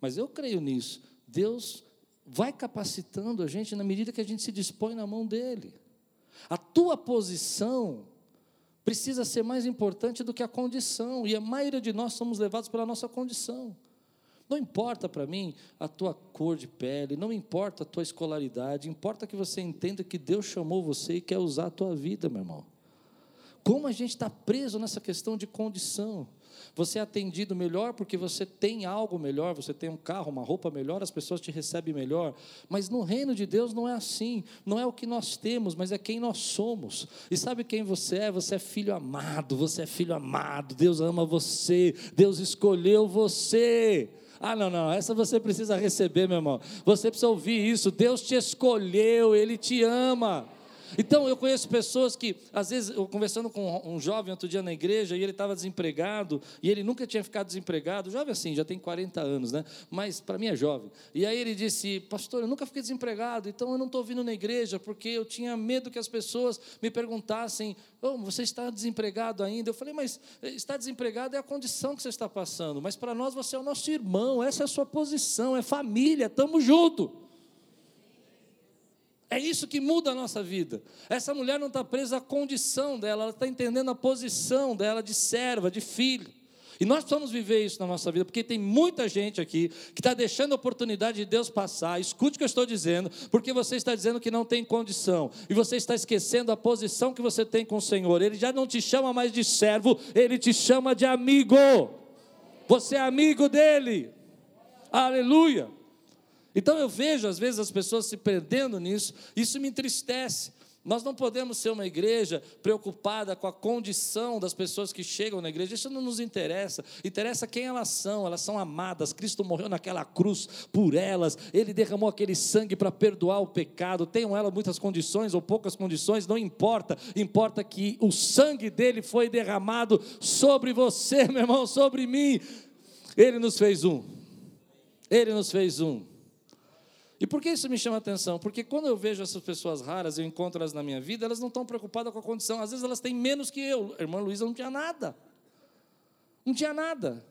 Mas eu creio nisso. Deus vai capacitando a gente na medida que a gente se dispõe na mão dele. A tua posição precisa ser mais importante do que a condição, e a maioria de nós somos levados pela nossa condição. Não importa para mim a tua cor de pele, não importa a tua escolaridade, importa que você entenda que Deus chamou você e quer usar a tua vida, meu irmão. Como a gente está preso nessa questão de condição. Você é atendido melhor porque você tem algo melhor, você tem um carro, uma roupa melhor, as pessoas te recebem melhor. Mas no reino de Deus não é assim. Não é o que nós temos, mas é quem nós somos. E sabe quem você é? Você é filho amado, você é filho amado. Deus ama você, Deus escolheu você. Ah, não, não, essa você precisa receber, meu irmão. Você precisa ouvir isso. Deus te escolheu, Ele te ama. Então, eu conheço pessoas que, às vezes, eu conversando com um jovem outro dia na igreja, e ele estava desempregado, e ele nunca tinha ficado desempregado, jovem assim, já tem 40 anos, né? Mas para mim é jovem. E aí ele disse: Pastor, eu nunca fiquei desempregado, então eu não estou vindo na igreja, porque eu tinha medo que as pessoas me perguntassem: oh, Você está desempregado ainda? Eu falei: Mas eh, estar desempregado é a condição que você está passando, mas para nós você é o nosso irmão, essa é a sua posição, é família, estamos juntos. É isso que muda a nossa vida. Essa mulher não está presa à condição dela, ela está entendendo a posição dela de serva, de filho. E nós precisamos viver isso na nossa vida, porque tem muita gente aqui que está deixando a oportunidade de Deus passar. Escute o que eu estou dizendo, porque você está dizendo que não tem condição, e você está esquecendo a posição que você tem com o Senhor. Ele já não te chama mais de servo, ele te chama de amigo. Você é amigo dele. Aleluia. Então eu vejo às vezes as pessoas se perdendo nisso, isso me entristece. Nós não podemos ser uma igreja preocupada com a condição das pessoas que chegam na igreja, isso não nos interessa. Interessa quem elas são, elas são amadas. Cristo morreu naquela cruz por elas, ele derramou aquele sangue para perdoar o pecado. Tenham elas muitas condições ou poucas condições, não importa, importa que o sangue dele foi derramado sobre você, <laughs> meu irmão, sobre mim. Ele nos fez um, ele nos fez um. E por que isso me chama atenção? Porque quando eu vejo essas pessoas raras, eu encontro elas na minha vida, elas não estão preocupadas com a condição. Às vezes elas têm menos que eu. A irmã Luísa não tinha nada. Não tinha nada.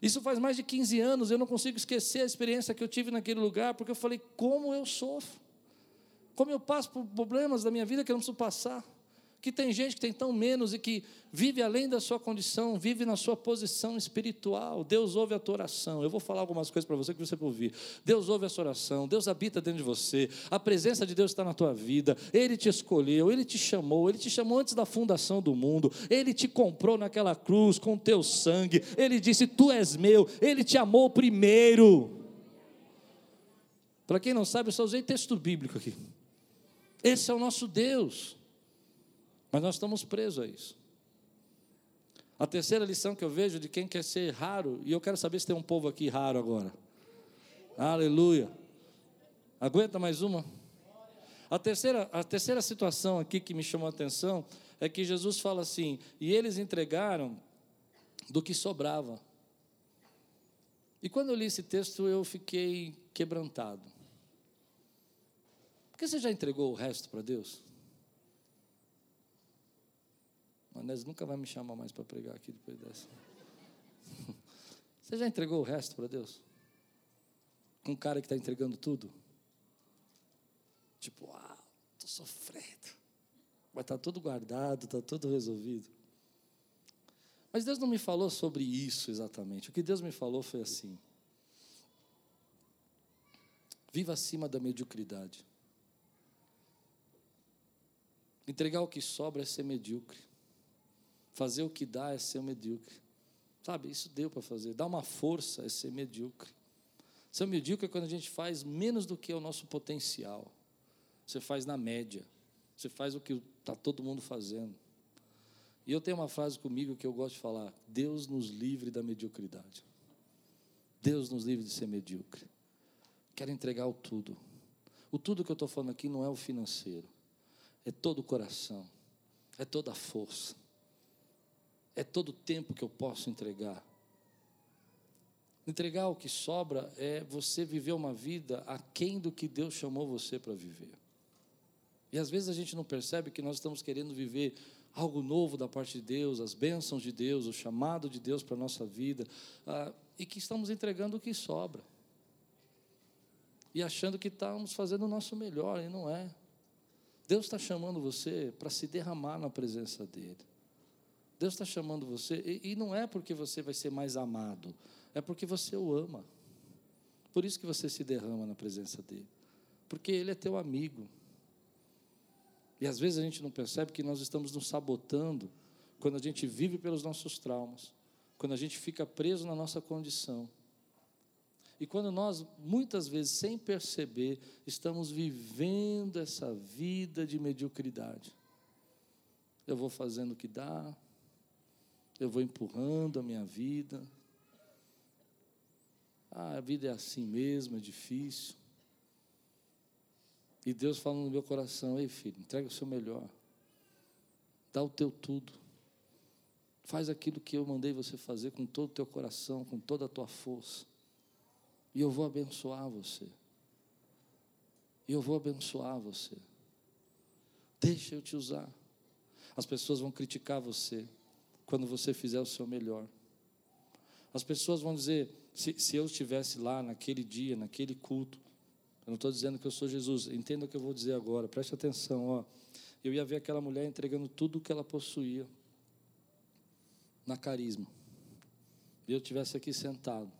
Isso faz mais de 15 anos, eu não consigo esquecer a experiência que eu tive naquele lugar, porque eu falei, como eu sofro. Como eu passo por problemas da minha vida que eu não preciso passar que tem gente que tem tão menos e que vive além da sua condição, vive na sua posição espiritual. Deus ouve a tua oração. Eu vou falar algumas coisas para você que você vai ouvir. Deus ouve a sua oração, Deus habita dentro de você, a presença de Deus está na tua vida, Ele te escolheu, Ele te chamou, Ele te chamou antes da fundação do mundo, Ele te comprou naquela cruz com o teu sangue, Ele disse: Tu és meu, Ele te amou primeiro. Para quem não sabe, eu só usei texto bíblico aqui. Esse é o nosso Deus. Mas nós estamos presos a isso. A terceira lição que eu vejo de quem quer ser raro, e eu quero saber se tem um povo aqui raro agora. Aleluia. Aguenta mais uma? A terceira, a terceira situação aqui que me chamou a atenção é que Jesus fala assim: e eles entregaram do que sobrava. E quando eu li esse texto, eu fiquei quebrantado. Por que você já entregou o resto para Deus? Manés nunca vai me chamar mais para pregar aqui depois dessa. <laughs> Você já entregou o resto para Deus? Com um cara que está entregando tudo? Tipo, uau, estou sofrendo. Mas está tudo guardado, está tudo resolvido. Mas Deus não me falou sobre isso exatamente. O que Deus me falou foi assim: viva acima da mediocridade. Entregar o que sobra é ser medíocre. Fazer o que dá é ser medíocre. Sabe, isso deu para fazer. Dar uma força é ser medíocre. Ser medíocre é quando a gente faz menos do que é o nosso potencial. Você faz na média. Você faz o que está todo mundo fazendo. E eu tenho uma frase comigo que eu gosto de falar: Deus nos livre da mediocridade. Deus nos livre de ser medíocre. Quero entregar o tudo. O tudo que eu estou falando aqui não é o financeiro, é todo o coração, é toda a força, é todo o tempo que eu posso entregar. Entregar o que sobra é você viver uma vida aquém do que Deus chamou você para viver. E às vezes a gente não percebe que nós estamos querendo viver algo novo da parte de Deus, as bênçãos de Deus, o chamado de Deus para a nossa vida, ah, e que estamos entregando o que sobra. E achando que estamos fazendo o nosso melhor, e não é. Deus está chamando você para se derramar na presença dEle. Deus está chamando você, e, e não é porque você vai ser mais amado, é porque você o ama. Por isso que você se derrama na presença dEle. Porque Ele é teu amigo. E às vezes a gente não percebe que nós estamos nos sabotando quando a gente vive pelos nossos traumas, quando a gente fica preso na nossa condição. E quando nós, muitas vezes, sem perceber, estamos vivendo essa vida de mediocridade. Eu vou fazendo o que dá, eu vou empurrando a minha vida. Ah, a vida é assim mesmo, é difícil. E Deus falando no meu coração: Ei, filho, entrega o seu melhor. Dá o teu tudo. Faz aquilo que eu mandei você fazer com todo o teu coração, com toda a tua força. E eu vou abençoar você. E eu vou abençoar você. Deixa eu te usar. As pessoas vão criticar você quando você fizer o seu melhor. As pessoas vão dizer: se, se eu estivesse lá naquele dia, naquele culto, eu não estou dizendo que eu sou Jesus. Entenda o que eu vou dizer agora. Preste atenção. Ó. Eu ia ver aquela mulher entregando tudo o que ela possuía na carisma. E eu estivesse aqui sentado.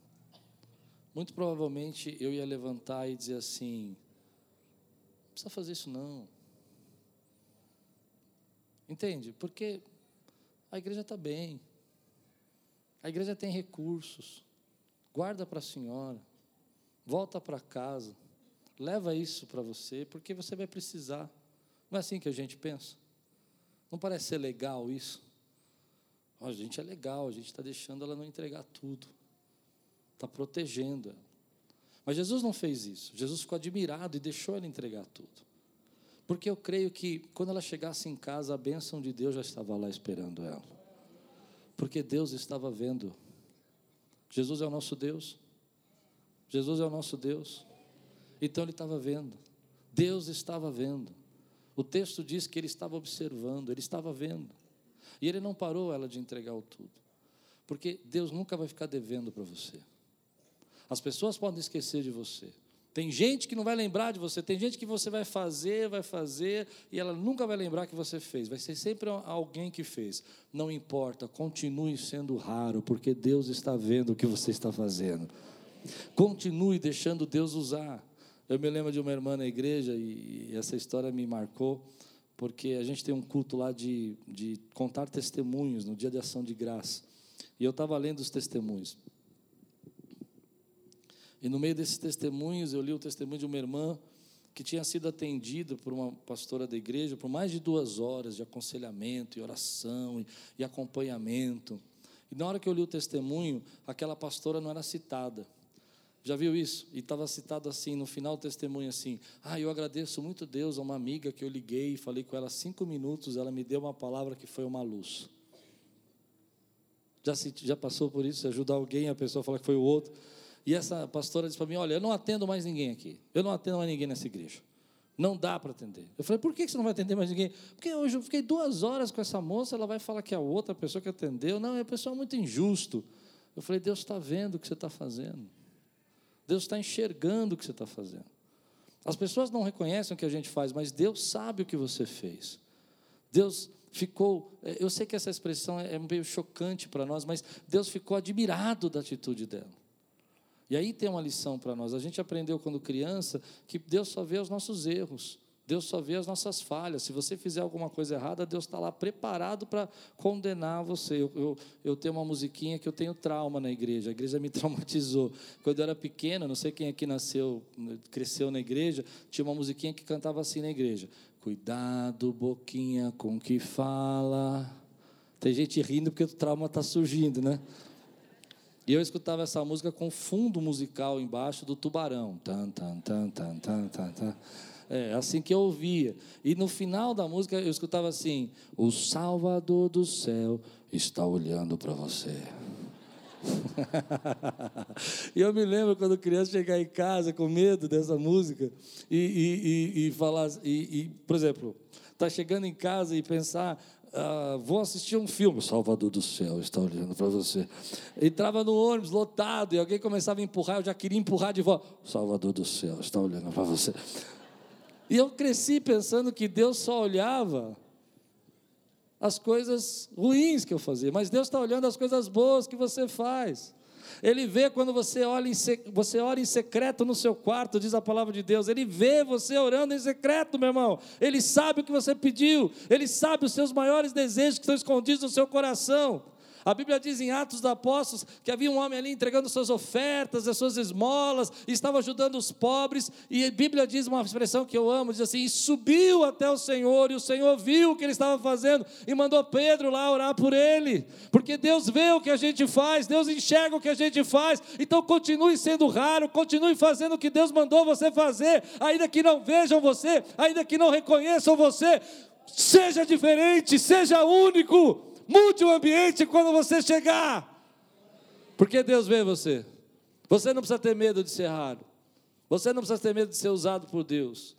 Muito provavelmente eu ia levantar e dizer assim: não precisa fazer isso não. Entende? Porque a igreja está bem. A igreja tem recursos. Guarda para a senhora. Volta para casa. Leva isso para você, porque você vai precisar. Não é assim que a gente pensa? Não parece ser legal isso? a gente é legal, a gente está deixando ela não entregar tudo, está protegendo ela. Mas Jesus não fez isso. Jesus ficou admirado e deixou ela entregar tudo. Porque eu creio que quando ela chegasse em casa, a bênção de Deus já estava lá esperando ela. Porque Deus estava vendo. Jesus é o nosso Deus. Jesus é o nosso Deus. Então ele estava vendo. Deus estava vendo. O texto diz que ele estava observando, ele estava vendo. E ele não parou ela de entregar o tudo. Porque Deus nunca vai ficar devendo para você. As pessoas podem esquecer de você. Tem gente que não vai lembrar de você, tem gente que você vai fazer, vai fazer, e ela nunca vai lembrar que você fez. Vai ser sempre alguém que fez. Não importa, continue sendo raro, porque Deus está vendo o que você está fazendo. Continue deixando Deus usar. Eu me lembro de uma irmã na igreja e, essa história me marcou, porque a gente tem um culto lá de, de contar testemunhos no dia de ação de graça. E eu estava lendo os testemunhos. E no meio desses testemunhos, eu li o testemunho de uma irmã que tinha sido atendida por uma pastora da igreja por mais de duas horas de aconselhamento e oração e, e acompanhamento. E na hora que eu li o testemunho, aquela pastora não era citada. Já viu isso? E estava citado assim, no final do testemunho, assim: Ah, eu agradeço muito Deus a uma amiga que eu liguei falei com ela cinco minutos, ela me deu uma palavra que foi uma luz. Já, já passou por isso? Ajudar alguém, a pessoa fala que foi o outro. E essa pastora disse para mim: Olha, eu não atendo mais ninguém aqui. Eu não atendo mais ninguém nessa igreja. Não dá para atender. Eu falei: Por que você não vai atender mais ninguém? Porque hoje eu fiquei duas horas com essa moça, ela vai falar que é a outra pessoa que atendeu. Não, é pessoal muito injusto. Eu falei: Deus está vendo o que você está fazendo. Deus está enxergando o que você está fazendo. As pessoas não reconhecem o que a gente faz, mas Deus sabe o que você fez. Deus ficou, é, eu sei que essa expressão é meio chocante para nós, mas Deus ficou admirado da atitude dela. E aí tem uma lição para nós. A gente aprendeu quando criança que Deus só vê os nossos erros. Deus só vê as nossas falhas. Se você fizer alguma coisa errada, Deus está lá preparado para condenar você. Eu, eu, eu, tenho uma musiquinha que eu tenho trauma na igreja. A igreja me <laughs> traumatizou. Quando eu era pequena, não sei quem aqui nasceu, cresceu na igreja, tinha uma musiquinha que cantava assim na igreja: Cuidado, boquinha, com que fala. Tem gente rindo porque o trauma está surgindo, né? E eu escutava essa música com fundo musical embaixo do tubarão. Tan, tan, tan, tan, tan, tan, tan. É assim que eu ouvia. E no final da música eu escutava assim: O Salvador do céu está olhando para você. <laughs> e eu me lembro quando criança chegar em casa com medo dessa música e, e, e, e falar, e, por exemplo, tá chegando em casa e pensar, ah, vou assistir um filme, Salvador do céu está olhando para você. Entrava no ônibus lotado e alguém começava a empurrar, eu já queria empurrar de volta. Salvador do céu está olhando para você. E eu cresci pensando que Deus só olhava as coisas ruins que eu fazia, mas Deus está olhando as coisas boas que você faz. Ele vê quando você, olha em, você ora em secreto no seu quarto, diz a palavra de Deus. Ele vê você orando em secreto, meu irmão. Ele sabe o que você pediu. Ele sabe os seus maiores desejos que estão escondidos no seu coração. A Bíblia diz em Atos dos Apóstolos que havia um homem ali entregando suas ofertas, as suas esmolas, e estava ajudando os pobres, e a Bíblia diz uma expressão que eu amo, diz assim: e subiu até o Senhor, e o Senhor viu o que ele estava fazendo, e mandou Pedro lá orar por ele, porque Deus vê o que a gente faz, Deus enxerga o que a gente faz, então continue sendo raro, continue fazendo o que Deus mandou você fazer, ainda que não vejam você, ainda que não reconheçam você, seja diferente, seja único. Mude o ambiente quando você chegar. Porque Deus vê você. Você não precisa ter medo de ser raro. Você não precisa ter medo de ser usado por Deus.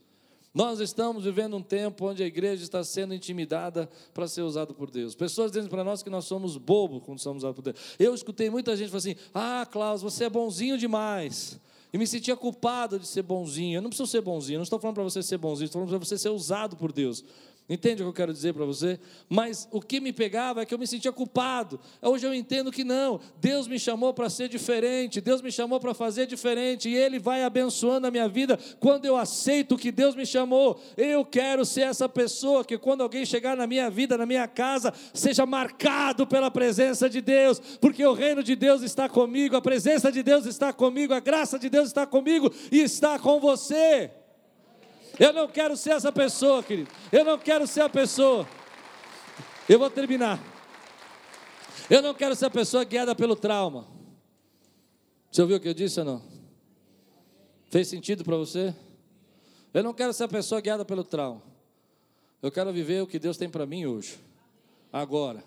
Nós estamos vivendo um tempo onde a igreja está sendo intimidada para ser usada por Deus. Pessoas dizem para nós que nós somos bobos quando somos usados por Deus. Eu escutei muita gente falar assim: Ah, Klaus, você é bonzinho demais. E me sentia culpado de ser bonzinho. Eu não preciso ser bonzinho, não estou falando para você ser bonzinho, estou falando para você ser usado por Deus. Entende o que eu quero dizer para você? Mas o que me pegava é que eu me sentia culpado. Hoje eu entendo que não. Deus me chamou para ser diferente. Deus me chamou para fazer diferente. E Ele vai abençoando a minha vida quando eu aceito que Deus me chamou. Eu quero ser essa pessoa que quando alguém chegar na minha vida, na minha casa, seja marcado pela presença de Deus. Porque o reino de Deus está comigo, a presença de Deus está comigo, a graça de Deus está comigo e está com você. Eu não quero ser essa pessoa, querido. Eu não quero ser a pessoa. Eu vou terminar. Eu não quero ser a pessoa guiada pelo trauma. Você ouviu o que eu disse ou não? Fez sentido para você? Eu não quero ser a pessoa guiada pelo trauma. Eu quero viver o que Deus tem para mim hoje, agora.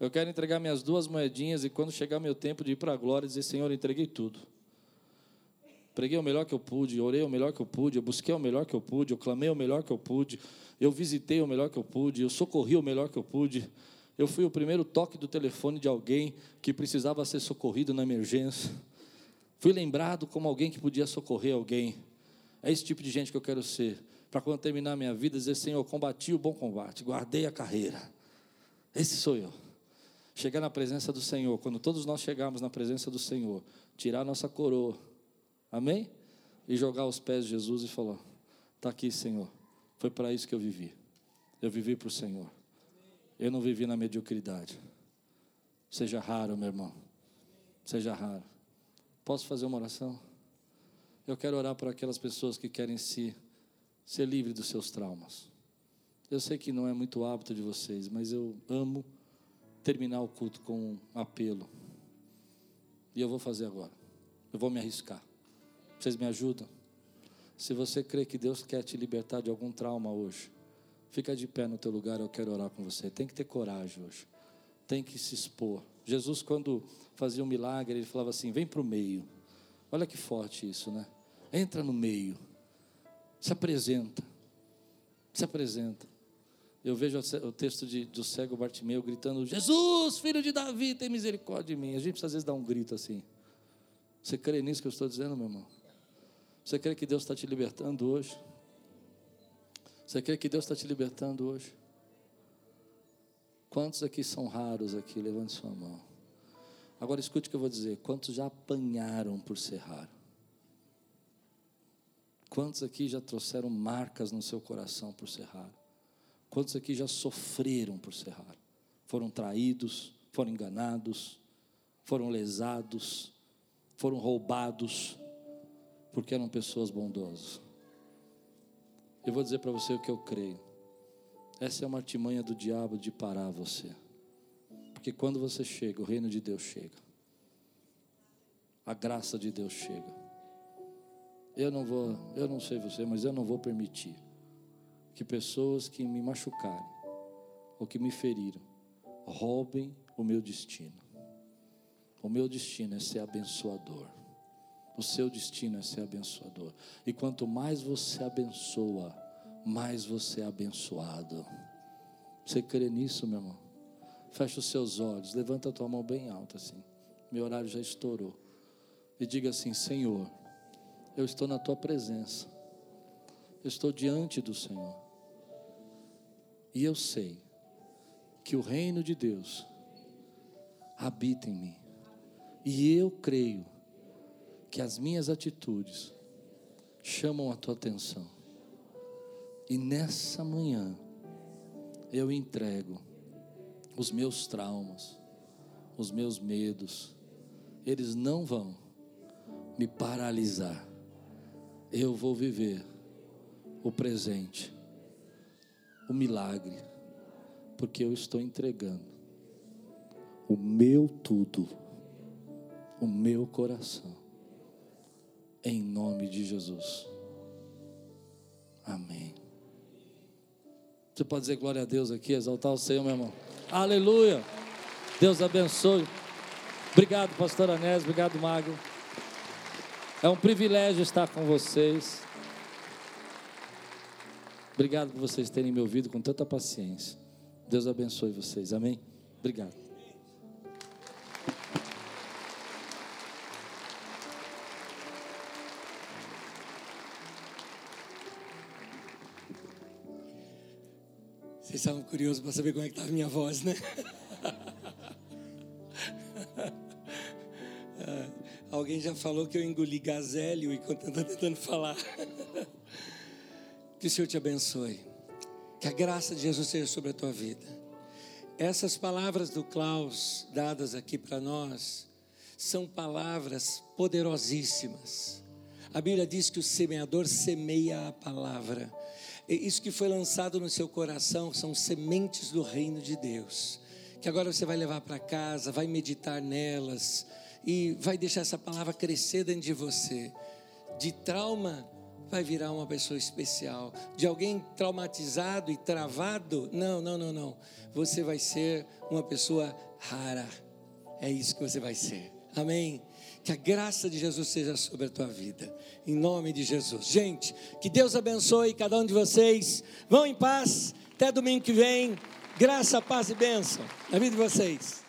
Eu quero entregar minhas duas moedinhas e quando chegar meu tempo de ir para a glória, dizer: Senhor, entreguei tudo. Preguei o melhor que eu pude, orei o melhor que eu pude, eu busquei o melhor que eu pude, eu clamei o melhor que eu pude, eu visitei o melhor que eu pude, eu socorri o melhor que eu pude. Eu fui o primeiro toque do telefone de alguém que precisava ser socorrido na emergência. Fui lembrado como alguém que podia socorrer alguém. É esse tipo de gente que eu quero ser. Para quando terminar a minha vida, dizer: Senhor, combati o bom combate, guardei a carreira. Esse sou eu. Chegar na presença do Senhor, quando todos nós chegarmos na presença do Senhor, tirar nossa coroa Amém? E jogar aos pés de Jesus e falar: Está aqui, Senhor. Foi para isso que eu vivi. Eu vivi para o Senhor. Eu não vivi na mediocridade. Seja raro, meu irmão. Seja raro. Posso fazer uma oração? Eu quero orar para aquelas pessoas que querem se ser livre dos seus traumas. Eu sei que não é muito hábito de vocês, mas eu amo terminar o culto com um apelo. E eu vou fazer agora. Eu vou me arriscar. Vocês me ajudam? Se você crê que Deus quer te libertar de algum trauma hoje, fica de pé no teu lugar, eu quero orar com você. Tem que ter coragem hoje. Tem que se expor. Jesus, quando fazia um milagre, ele falava assim: vem para o meio. Olha que forte isso, né? Entra no meio. Se apresenta. Se apresenta. Eu vejo o texto de, do cego Bartimeu gritando: Jesus, filho de Davi, tem misericórdia de mim. A gente precisa às vezes dar um grito assim. Você crê nisso que eu estou dizendo, meu irmão? Você crê que Deus está te libertando hoje? Você crê que Deus está te libertando hoje? Quantos aqui são raros aqui? Levante sua mão. Agora escute o que eu vou dizer. Quantos já apanharam por ser raro? Quantos aqui já trouxeram marcas no seu coração por ser raro? Quantos aqui já sofreram por ser raro? Foram traídos, foram enganados, foram lesados, foram roubados, porque eram pessoas bondosas. Eu vou dizer para você o que eu creio. Essa é uma artimanha do diabo de parar você. Porque quando você chega, o reino de Deus chega. A graça de Deus chega. Eu não vou, eu não sei você, mas eu não vou permitir que pessoas que me machucaram ou que me feriram roubem o meu destino. O meu destino é ser abençoador. O seu destino é ser abençoador. E quanto mais você abençoa, mais você é abençoado. Você crê nisso, meu irmão? Fecha os seus olhos, levanta a tua mão bem alta assim. Meu horário já estourou. E diga assim: Senhor, eu estou na tua presença. Eu estou diante do Senhor. E eu sei que o reino de Deus habita em mim. E eu creio que as minhas atitudes chamam a tua atenção. E nessa manhã eu entrego os meus traumas, os meus medos. Eles não vão me paralisar. Eu vou viver o presente o milagre, porque eu estou entregando o meu tudo, o meu coração, em nome de Jesus. Amém. Você pode dizer glória a Deus aqui, exaltar o Senhor, meu irmão. Aleluia. Deus abençoe. Obrigado, pastor Anés, obrigado, Magro. É um privilégio estar com vocês. Obrigado por vocês terem me ouvido com tanta paciência. Deus abençoe vocês. Amém? Obrigado. Vocês estavam curiosos para saber como é que estava a minha voz, né? <laughs> Alguém já falou que eu engoli gazélio eu estou tentando falar. Que o Senhor te abençoe. Que a graça de Jesus seja sobre a tua vida. Essas palavras do Klaus dadas aqui para nós são palavras poderosíssimas. A Bíblia diz que o semeador semeia a palavra. E isso que foi lançado no seu coração são sementes do reino de Deus. Que agora você vai levar para casa, vai meditar nelas e vai deixar essa palavra crescer dentro de você. De trauma vai virar uma pessoa especial. De alguém traumatizado e travado, não, não, não, não. Você vai ser uma pessoa rara. É isso que você vai ser. Amém. Que a graça de Jesus seja sobre a tua vida. Em nome de Jesus. Gente, que Deus abençoe cada um de vocês. Vão em paz. Até domingo que vem. Graça, paz e bênção na vida de vocês.